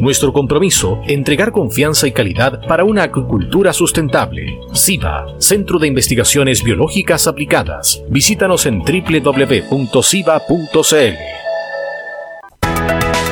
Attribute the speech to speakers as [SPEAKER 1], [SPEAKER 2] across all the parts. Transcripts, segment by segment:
[SPEAKER 1] Nuestro compromiso, entregar confianza y calidad para una acuicultura sustentable. SIVA, Centro de Investigaciones Biológicas Aplicadas. Visítanos en www.siva.cl.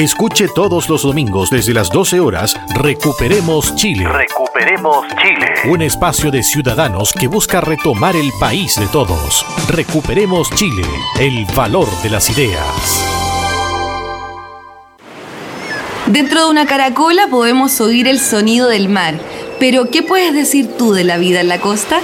[SPEAKER 1] Escuche todos los domingos desde las 12 horas Recuperemos Chile.
[SPEAKER 2] Recuperemos Chile.
[SPEAKER 1] Un espacio de ciudadanos que busca retomar el país de todos. Recuperemos Chile, el valor de las ideas.
[SPEAKER 3] Dentro de una caracola podemos oír el sonido del mar pero, ¿qué puedes decir tú de la vida en la costa?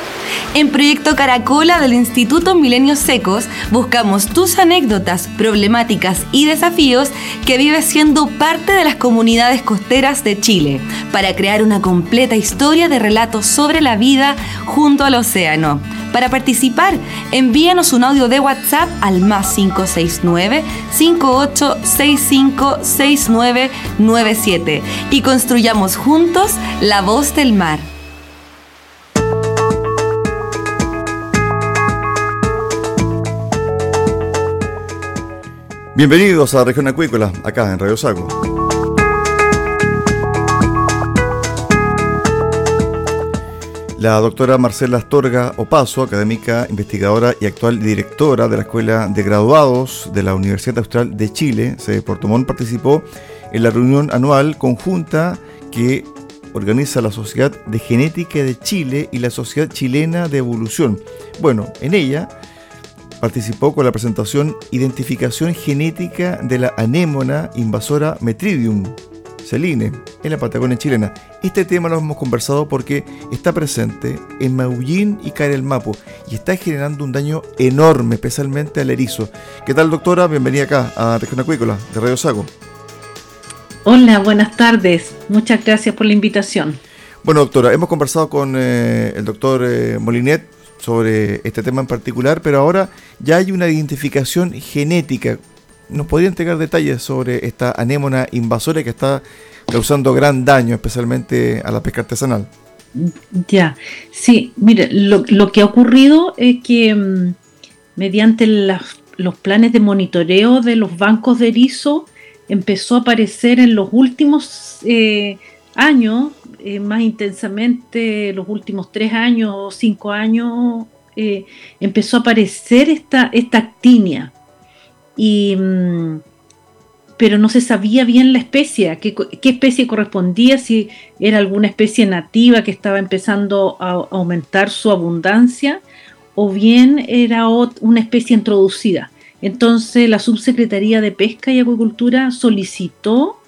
[SPEAKER 3] En Proyecto Caracola del Instituto Milenios Secos buscamos tus anécdotas, problemáticas y desafíos que vives siendo parte de las comunidades costeras de Chile para crear una completa historia de relatos sobre la vida junto al océano. Para participar, envíanos un audio de WhatsApp al más 569 5865 6997 y construyamos juntos la voz mar.
[SPEAKER 4] Bienvenidos a Región Acuícola, acá en Radio Sago. La doctora Marcela Astorga Opaso, académica, investigadora y actual directora de la Escuela de Graduados de la Universidad Austral de Chile, de Puerto Montt, participó en la reunión anual conjunta que organiza la Sociedad de Genética de Chile y la Sociedad Chilena de Evolución. Bueno, en ella participó con la presentación Identificación genética de la anémona invasora Metridium, Celine, en la Patagonia chilena. Este tema lo hemos conversado porque está presente en Maullín y Mapo y está generando un daño enorme, especialmente al erizo. ¿Qué tal, doctora? Bienvenida acá a Región Acuícola de Radio Sago.
[SPEAKER 5] Hola, buenas tardes. Muchas gracias por la invitación.
[SPEAKER 4] Bueno, doctora, hemos conversado con eh, el doctor eh, Molinet sobre este tema en particular, pero ahora ya hay una identificación genética ¿Nos podría entregar detalles sobre esta anémona invasora que está causando gran daño, especialmente a la pesca artesanal?
[SPEAKER 5] Ya, sí, mire, lo, que ha ocurrido es que mm, mediante los planes de monitoreo de los bancos de erizo empezó a aparecer en los últimos eh, años, eh, más intensamente los últimos tres años o cinco años, eh, empezó a aparecer esta, esta actinia y, mm, pero no se sabía bien la especie, qué, qué, especie correspondía, si era alguna especie nativa que estaba empezando a aumentar su abundancia o bien era una especie introducida. Entonces la Subsecretaría de Pesca y Acuicultura solicitó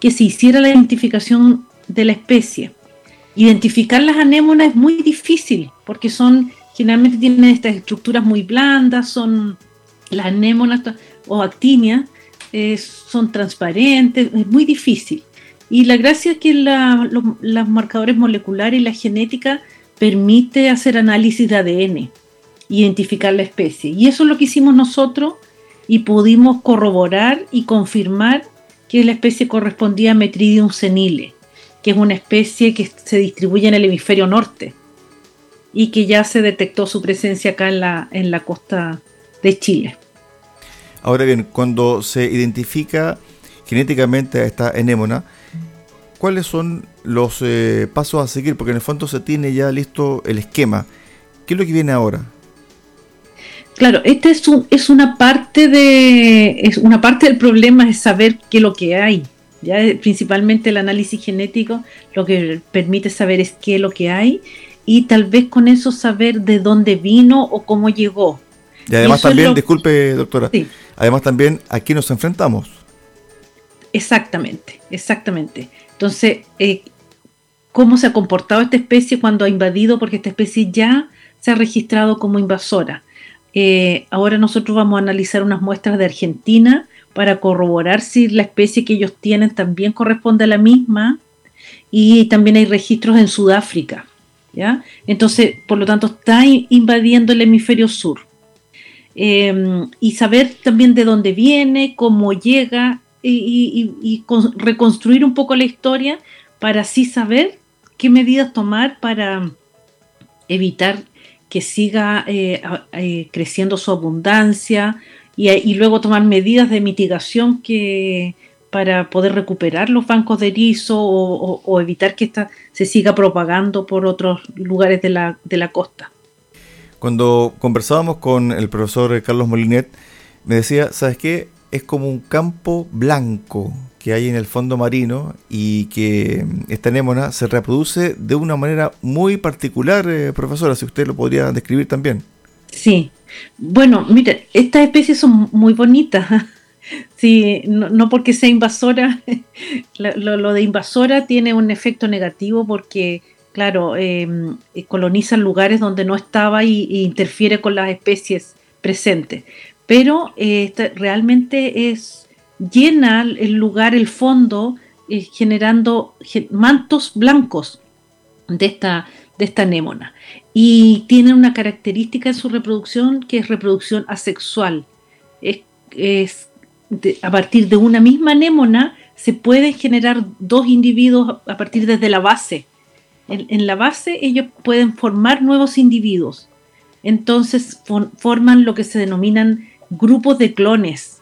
[SPEAKER 5] que se hiciera la identificación de la especie. Identificar las anémonas es muy difícil porque son generalmente tienen estas estructuras muy blandas, son las anémonas o actinia eh, son transparentes, es muy difícil. Y la gracia es que los, marcadores moleculares y la genética permite hacer análisis de ADN, identificar la especie. Y eso es lo que hicimos nosotros y pudimos corroborar y confirmar que la especie correspondía a Metridium senile, que es una especie que se distribuye en el hemisferio norte. y que ya se detectó su presencia acá en la, en la costa de Chile.
[SPEAKER 4] Ahora bien, cuando se identifica genéticamente a esta enémona, ¿cuáles son los eh, pasos a seguir? Porque en el fondo se tiene ya listo el esquema. ¿Qué es lo que viene ahora?
[SPEAKER 5] Claro, este es, es una parte de es una parte del problema es saber qué es lo que hay. Ya principalmente el análisis genético lo que permite saber es qué es lo que hay y tal vez con eso saber de dónde vino o cómo llegó.
[SPEAKER 4] Y además también, disculpe doctora, además también a quién nos enfrentamos.
[SPEAKER 5] Exactamente, exactamente. Entonces, eh, ¿cómo se ha comportado esta especie cuando ha invadido? Porque esta especie ya se ha registrado como invasora. Eh, ahora nosotros vamos a analizar unas muestras de Argentina para corroborar si la especie que ellos tienen también corresponde a la misma. Y también hay registros en Sudáfrica. ¿ya? Entonces, por lo tanto, está invadiendo el hemisferio sur. Em, y saber también de dónde viene, cómo llega y, reconstruir un poco la historia para así saber qué medidas tomar para evitar que siga eh, eh, creciendo su abundancia y, luego tomar medidas de mitigación que para poder recuperar los bancos de erizo o, evitar que esta se siga propagando por otros lugares de la, de la costa.
[SPEAKER 4] Cuando conversábamos con el profesor Carlos Molinet, me decía, ¿sabes qué? Es como un campo blanco que hay en el fondo marino y que esta anémona se reproduce de una manera muy particular, eh, profesora, si usted lo podría describir también.
[SPEAKER 5] Sí, bueno, mire, estas especies son muy bonitas. Sí, no, porque sea invasora, lo, de invasora tiene un efecto negativo porque, claro, em, eh, colonizan lugares donde no estaba y, interfiere con las especies presentes. Pero eh, realmente es llena el lugar, el fondo, eh, generando mantos blancos de esta, de esta anémona. Y tiene una característica en su reproducción que es reproducción asexual. Es, a partir de una misma anémona se pueden generar dos individuos a partir desde la base. En, la base ellos pueden formar nuevos individuos. Entonces forman lo que se denominan grupos de clones.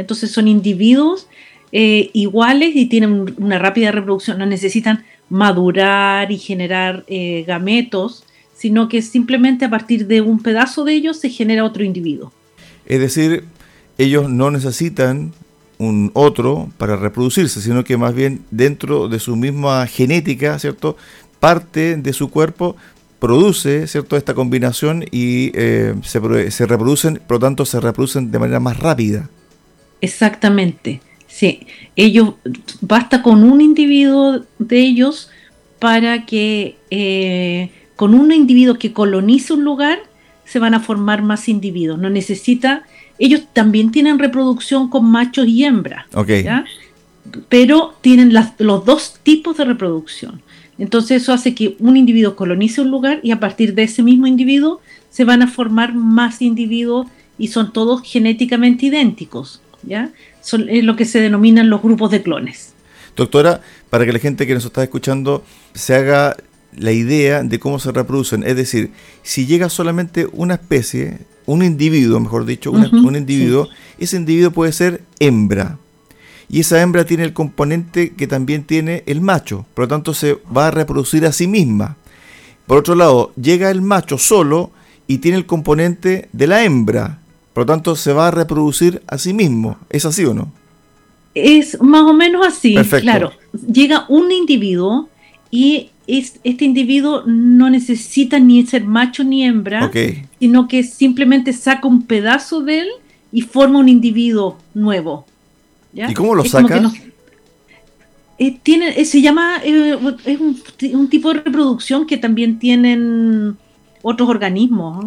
[SPEAKER 5] Entonces son individuos eh, iguales y tienen una rápida reproducción, no necesitan madurar y generar eh, gametos, sino que simplemente a partir de un pedazo de ellos se genera otro individuo.
[SPEAKER 4] Es decir, ellos no necesitan un otro para reproducirse, sino que más bien dentro de su misma genética, ¿cierto? Parte de su cuerpo produce, ¿cierto? Esta combinación y eh, se, se reproducen, por lo tanto se reproducen de manera más rápida.
[SPEAKER 5] Exactamente. Sí, ellos basta con un individuo de ellos para que eh, con un individuo que colonice un lugar se van a formar más individuos. No necesita, ellos también tienen reproducción con machos y hembras, pero tienen los dos tipos de reproducción. Entonces eso hace que un individuo colonice un lugar y a partir de ese mismo individuo se van a formar más individuos y son todos genéticamente idénticos. ¿Ya? Son es lo que se denominan los grupos de clones.
[SPEAKER 4] Doctora, para que la gente que nos está escuchando se haga la idea de cómo se reproducen, es decir, si llega solamente una especie, un individuo, mejor dicho, un individuo, ese individuo puede ser hembra. Y esa hembra tiene el componente que también tiene el macho, por lo tanto se va a reproducir a sí misma. Por otro lado, llega el macho solo y tiene el componente de la hembra, por lo tanto, se va a reproducir a sí mismo. ¿Es así o no?
[SPEAKER 5] Es más o menos así. Claro, llega un individuo y este individuo no necesita ni ser macho ni hembra, sino que simplemente saca un pedazo de él y forma un individuo nuevo.
[SPEAKER 4] ¿Y cómo lo saca?
[SPEAKER 5] Eh, tiene, eh, se llama, eh, es un, tipo de reproducción que también tienen otros organismos.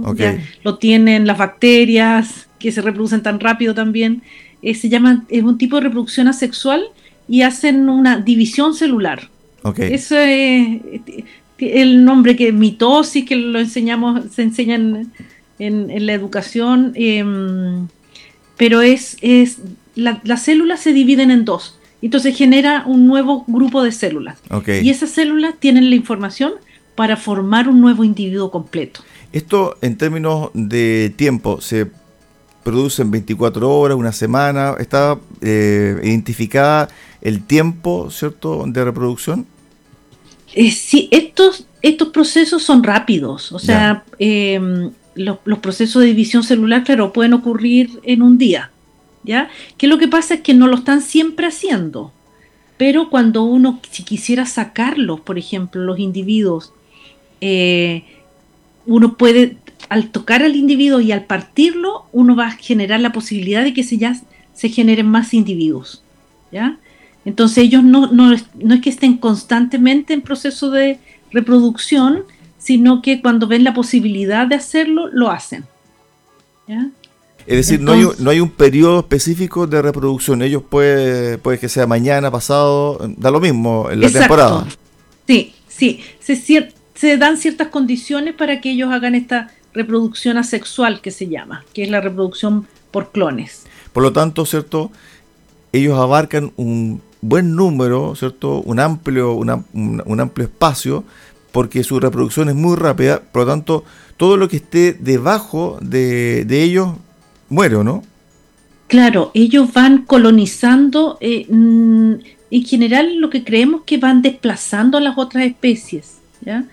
[SPEAKER 5] lo tienen las bacterias que se reproducen tan rápido también. Eh, se llama, es un tipo de reproducción asexual y hacen una división celular. Okay. Eso es el nombre que mitosis, que lo enseñamos, se enseña en, la educación, em, pero es, es las células se dividen en dos. Entonces genera un nuevo grupo de células. Y esas células tienen la información para formar un nuevo individuo completo.
[SPEAKER 4] Esto en términos de tiempo, ¿se produce en 24 horas, una semana? ¿Está eh, identificada el tiempo, ¿cierto?, de reproducción.
[SPEAKER 5] Eh, sí, estos, estos procesos son rápidos, o sea, em, los, los, procesos de división celular, claro, pueden ocurrir en un día, ¿ya? Que lo que pasa es que no lo están siempre haciendo, pero cuando uno, si quisiera sacarlos, por ejemplo, los individuos, eh, uno puede, al tocar al individuo y al partirlo, uno va a generar la posibilidad de que se, ya, se generen más individuos, ¿ya? Entonces ellos no, no, no es que estén constantemente en proceso de reproducción, sino que cuando ven la posibilidad de hacerlo, lo hacen.
[SPEAKER 4] ¿Ya? Es decir, no, hay, no hay un periodo específico de reproducción. Ellos puede, puede que sea mañana, pasado, da lo mismo en la temporada.
[SPEAKER 5] Sí, sí. Se, se dan ciertas condiciones para que ellos hagan esta reproducción asexual que se llama, que es la reproducción por clones.
[SPEAKER 4] Por lo tanto, ¿cierto? Ellos abarcan un buen número, ¿cierto? Un amplio, un, amplio espacio, porque su reproducción es muy rápida, por lo tanto, todo lo que esté debajo de, ellos muere, no?
[SPEAKER 5] Claro, ellos van colonizando, eh, mm, en general lo que creemos que van desplazando a las otras especies, ¿ya?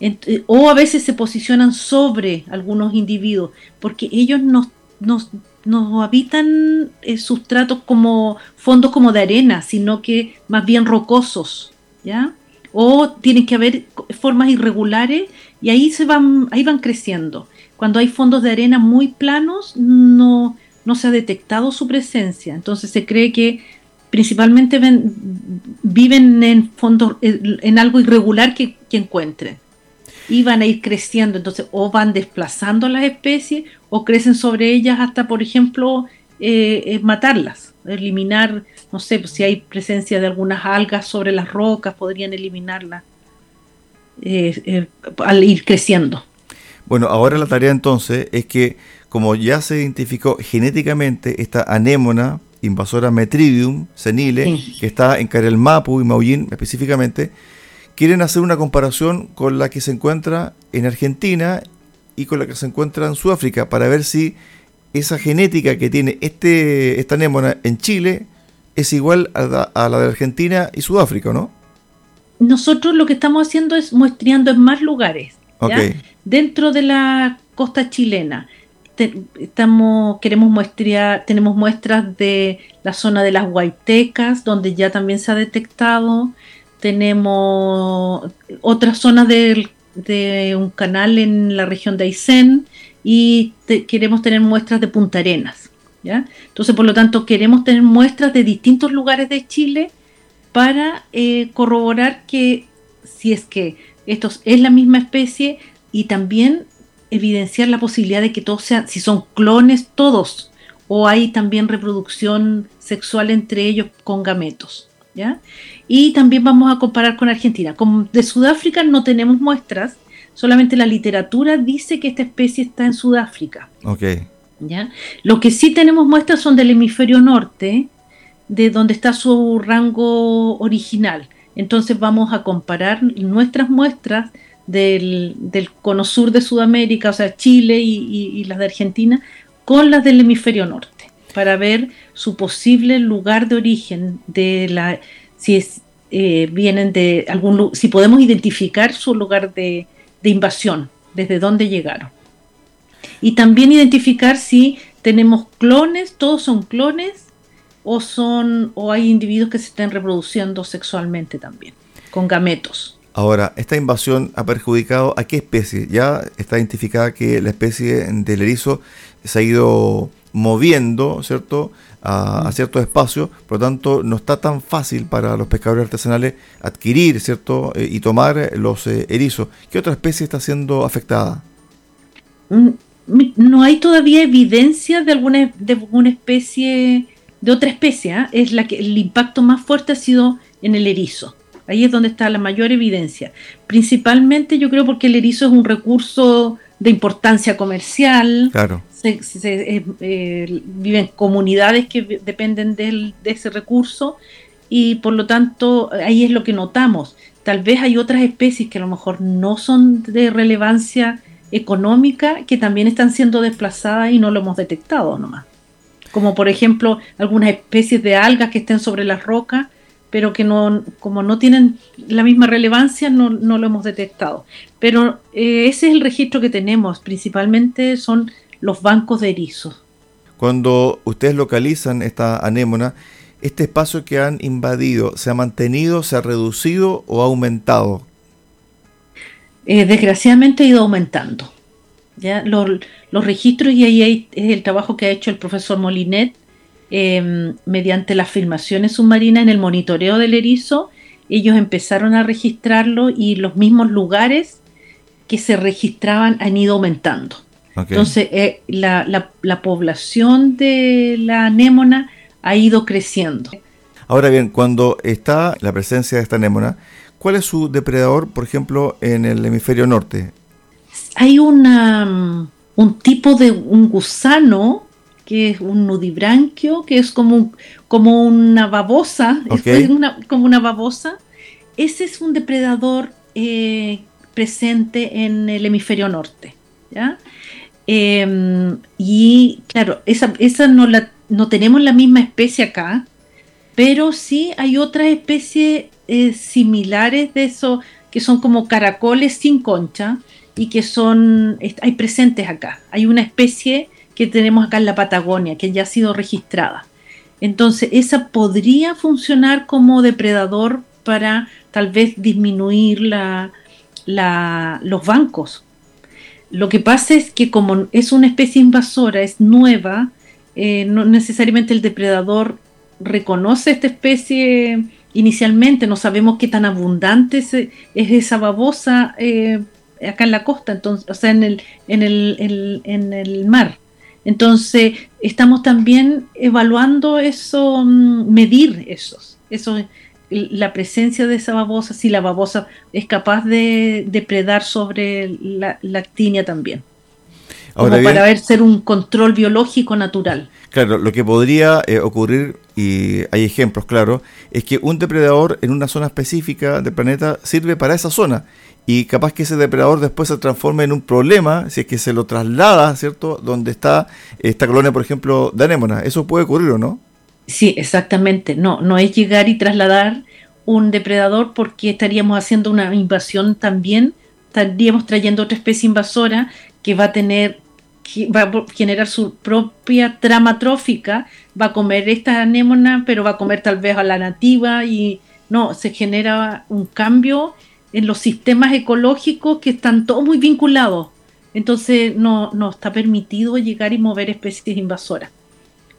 [SPEAKER 5] Eh, o a veces se posicionan sobre algunos individuos, porque ellos nos, nos no habitan eh, sustratos como fondos como de arena, sino que más bien rocosos, ¿ya? O tienen que haber formas irregulares y ahí se van, ahí van creciendo. Cuando hay fondos de arena muy planos, no, no se ha detectado su presencia. Entonces se cree que principalmente viven en fondos, en algo irregular que, que encuentren y van a ir creciendo. Entonces, o van desplazando las especies o crecen sobre ellas hasta, por ejemplo, eh, eh, matarlas, eliminar, no sé, pues, si hay presencia de algunas algas sobre las rocas, podrían eliminarlas eh, al ir creciendo.
[SPEAKER 4] Bueno, ahora la tarea entonces es que, como ya se identificó genéticamente esta anémona invasora Metridium senile, que está en Carelmapu y Maullín específicamente, quieren hacer una comparación con la que se encuentra en Argentina y con la que se encuentra en Sudáfrica para ver si esa genética que tiene este, esta anémona en Chile es igual a la, de Argentina y Sudáfrica, ¿no?
[SPEAKER 5] Nosotros lo que estamos haciendo es muestreando en más lugares. Dentro de la costa chilena. estamos, queremos muestrear, tenemos muestras de la zona de las Huaytecas, donde ya también se ha detectado tenemos otras zonas de, un canal en la región de Aysén y queremos tener muestras de Punta Arenas. ¿ya? Entonces, por lo tanto, queremos tener muestras de distintos lugares de Chile para eh, corroborar que si es que esto es la misma especie y también evidenciar la posibilidad de que todos sean, si son clones todos, o hay también reproducción sexual entre ellos con gametos. ¿Ya? Y también vamos a comparar con Argentina. Como de Sudáfrica no tenemos muestras, solamente la literatura dice que esta especie está en Sudáfrica. ¿ya? Lo que sí tenemos muestras son del hemisferio norte, de donde está su rango original. Entonces vamos a comparar nuestras muestras del, cono sur de Sudamérica, o sea, Chile y las de Argentina, con las del hemisferio norte, para ver su posible lugar de origen de la si es, eh, vienen de algún si podemos identificar su lugar de, invasión, desde dónde llegaron. Y también identificar si tenemos clones, todos son clones, o son, o hay individuos que se estén reproduciendo sexualmente también, con gametos.
[SPEAKER 4] Ahora, ¿esta invasión ha perjudicado a qué especie? Ya está identificada que la especie del erizo se ha ido moviendo, ¿cierto? A, mm. ciertos espacios, por lo tanto no está tan fácil para los pescadores artesanales adquirir, ¿cierto? Eh, y tomar los eh, erizos. ¿Qué otra especie está siendo afectada?
[SPEAKER 5] Mm, no hay todavía evidencia de alguna, de alguna especie, de otra especie. ¿ah? Es la que el impacto más fuerte ha sido en el erizo. Ahí es donde está la mayor evidencia. Principalmente yo creo porque el erizo es un recurso de importancia comercial.
[SPEAKER 4] Claro.
[SPEAKER 5] Eh, eh, viven comunidades que dependen de ese recurso y por lo tanto ahí es lo que notamos. tal vez hay otras especies que a lo mejor no son de relevancia económica que también están siendo desplazadas y no lo hemos detectado nomás. Como por ejemplo algunas especies de algas que estén sobre las rocas, pero que no, como no tienen la misma relevancia, no, lo hemos detectado. Pero eh, ese es el registro que tenemos, principalmente son los bancos de erizos.
[SPEAKER 4] Cuando ustedes localizan esta anémona, ¿este espacio que han invadido se ha mantenido, se ha reducido o ha aumentado?
[SPEAKER 5] Eh, desgraciadamente ha ido aumentando. ¿ya? Los, registros, y ahí es el trabajo que ha hecho el profesor Molinet, em, mediante las filmaciones submarinas en el monitoreo del erizo, ellos empezaron a registrarlo y los mismos lugares que se registraban han ido aumentando. Entonces, eh, la, la, población de la anémona ha ido creciendo.
[SPEAKER 4] Ahora bien, cuando está la presencia de esta anémona, ¿cuál es su depredador, por ejemplo, en el hemisferio norte?
[SPEAKER 5] Hay una, mm, un tipo de un gusano que es un nudibranquio, que es como, como una babosa, es como una babosa. Ese es un depredador eh, presente en el hemisferio norte. ¿ya? Em, y claro, esa, esa no, la, no tenemos la misma especie acá, pero sí hay otras especies eh, similares de eso, que son como caracoles sin concha y que son, hay presentes acá. Hay una especie que tenemos acá en la Patagonia, que ya ha sido registrada. Entonces, esa podría funcionar como depredador para tal vez disminuir la, los bancos, lo que pasa es que como es una especie invasora, es nueva, eh, no necesariamente el depredador reconoce esta especie inicialmente, no sabemos qué tan abundante es, esa babosa eh, acá en la costa, entonces, o sea, en el, mar. Entonces, estamos también evaluando eso, mm, medir esos, esos la presencia de esa babosa, si la babosa es capaz de depredar sobre la, actinia también. Como para ver ser un control biológico natural.
[SPEAKER 4] Claro, lo que podría eh, ocurrir, y hay ejemplos, claro, es que un depredador en una zona específica del planeta sirve para esa zona y capaz que ese depredador después se transforme en un problema si es que se lo traslada, ¿cierto? Donde está esta colonia, por ejemplo, de anémona. ¿Eso puede ocurrir o no?
[SPEAKER 5] Sí, exactamente. No, no es llegar y trasladar un depredador porque estaríamos haciendo una invasión también, estaríamos trayendo otra especie invasora que va a tener va a generar su propia trama trófica, va a comer esta anémona, pero va a comer tal vez a la nativa y no, se genera un cambio en los sistemas ecológicos que están todos muy vinculados. Entonces no, no está permitido llegar y mover especies invasoras.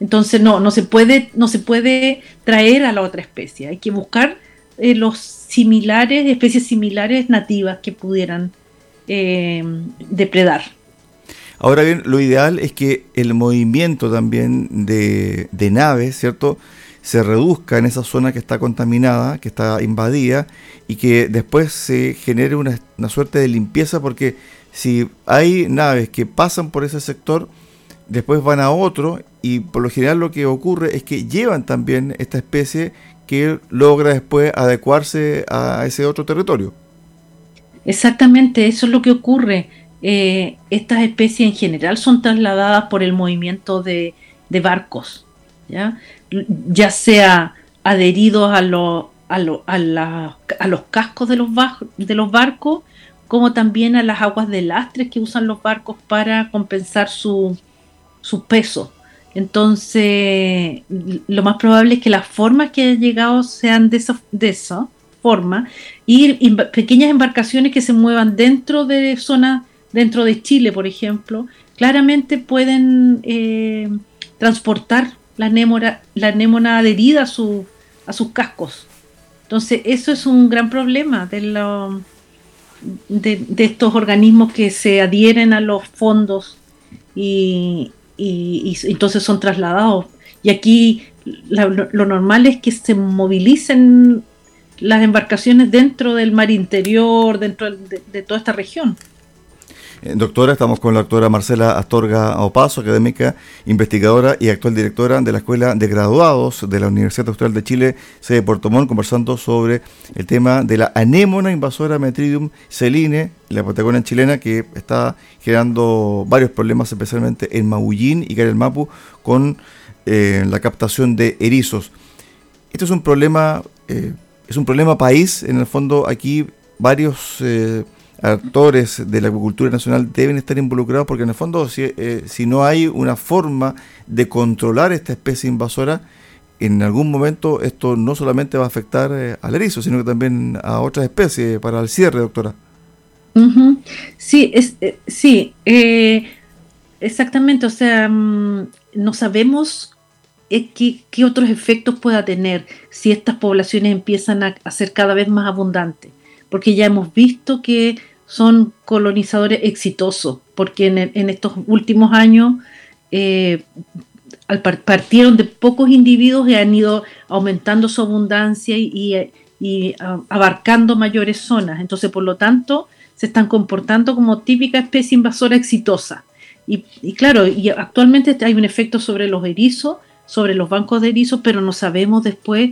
[SPEAKER 5] Entonces no, no se puede, no se puede traer a la otra especie. Hay que buscar eh, los similares, especies similares nativas que pudieran eh, depredar.
[SPEAKER 4] Ahora bien, lo ideal es que el movimiento también de, naves, ¿cierto? se reduzca en esa zona que está contaminada, que está invadida, y que después se genere una, una, suerte de limpieza, porque si hay naves que pasan por ese sector, después van a otro y por lo general lo que ocurre es que llevan también esta especie que logra después adecuarse a ese otro territorio.
[SPEAKER 5] Exactamente, eso es lo que ocurre. Eh, estas especies en general son trasladadas por el movimiento de, barcos, ¿ya? ya sea adheridos a, a, a, los cascos de los, de los barcos, como también a las aguas de lastres que usan los barcos para compensar su, su peso. Entonces, lo más probable es que las formas que hayan llegado sean de esa, de esa forma y, pequeñas embarcaciones que se muevan dentro de zonas, dentro de Chile, por ejemplo, claramente pueden eh, transportar la anémona, la anémona adherida a, su, a sus cascos. Entonces, eso es un gran problema de, de estos organismos que se adhieren a los fondos y, y, entonces son trasladados. Y aquí lo normal es que se movilicen las embarcaciones dentro del mar interior, dentro de, toda esta región.
[SPEAKER 4] Eh, doctora, estamos con la doctora Marcela Astorga Opaso, académica, investigadora y actual directora de la Escuela de Graduados de la Universidad Austral de Chile, sede de Puerto Montt, conversando sobre el tema de la anémona invasora Metridium celine, la Patagonia chilena, que está generando varios problemas, especialmente en Maullín y Mapu, con eh, la captación de erizos. Esto es un problema, eh, es un problema país, en el fondo aquí varios actores de la agricultura nacional deben estar involucrados porque en el fondo si, eh, si no hay una forma de controlar esta especie invasora, en algún momento esto no solamente va a afectar eh, al erizo, sino que también a otras especies para el cierre, doctora.
[SPEAKER 5] Sí, es, eh, sí exactamente. O sea, mm, no sabemos qué, qué, otros efectos pueda tener si estas poblaciones empiezan a, a ser cada vez más abundantes. Porque ya hemos visto que son colonizadores exitosos, porque en, estos últimos años eh, partieron de pocos individuos y han ido aumentando su abundancia y, abarcando mayores zonas. Entonces, por lo tanto, se están comportando como típica especie invasora exitosa. Y, claro, actualmente hay un efecto sobre los erizos, sobre los bancos de erizos, pero no sabemos después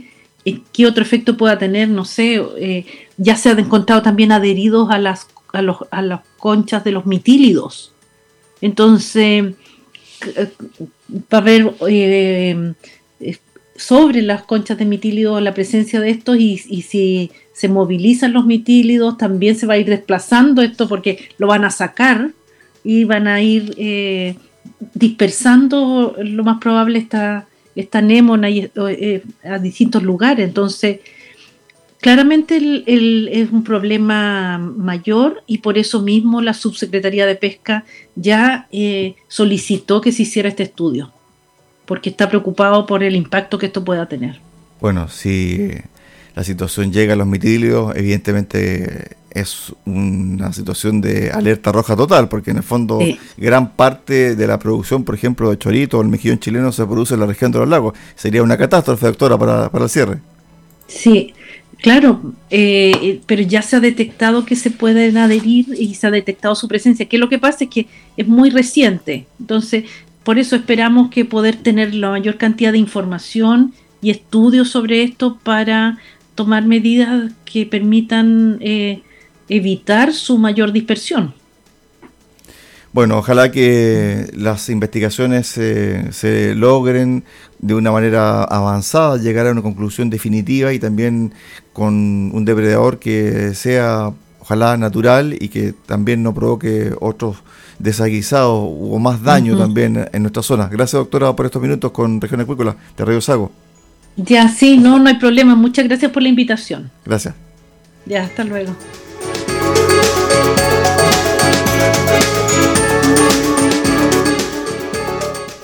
[SPEAKER 5] qué otro efecto pueda tener, no sé, eh, ya se han encontrado también adheridos a las a, los, a las conchas de los mitílidos. Entonces, va a haber eh, eh, sobre las conchas de mitílidos la presencia de estos y, si se movilizan los mitílidos también se va a ir desplazando esto porque lo van a sacar y van a ir eh, dispersando lo más probable esta, esta anémona a distintos lugares. Entonces, Claramente el, es un problema mayor y por eso mismo la Subsecretaría de Pesca ya eh, solicitó que se hiciera este estudio, porque está preocupado por el impacto que esto pueda tener.
[SPEAKER 4] Bueno, si la situación llega a los mitílidos, evidentemente es una situación de alerta roja total, porque en el fondo gran parte de la producción, por ejemplo, de chorito o el mejillón chileno se produce en la región de los lagos. Sería una catástrofe, doctora, para, para el cierre.
[SPEAKER 5] Sí, Claro, eh, pero ya se ha detectado que se pueden adherir y se ha detectado su presencia. Que lo que pasa es que es muy reciente. Entonces, por eso esperamos que poder tener la mayor cantidad de información y estudios sobre esto para tomar medidas que permitan eh, evitar su mayor dispersión.
[SPEAKER 4] Bueno, ojalá que las investigaciones se logren de una manera avanzada, llegar a una conclusión definitiva y también con un depredador que sea, ojalá, natural y que también no provoque otros desaguisados o más daño también en nuestra zona. Gracias, doctora, por estos minutos con Región Acuícola de Radio Sago.
[SPEAKER 5] Ya, sí, no, no hay problema. Muchas gracias por la invitación.
[SPEAKER 4] Gracias.
[SPEAKER 5] Ya, hasta luego.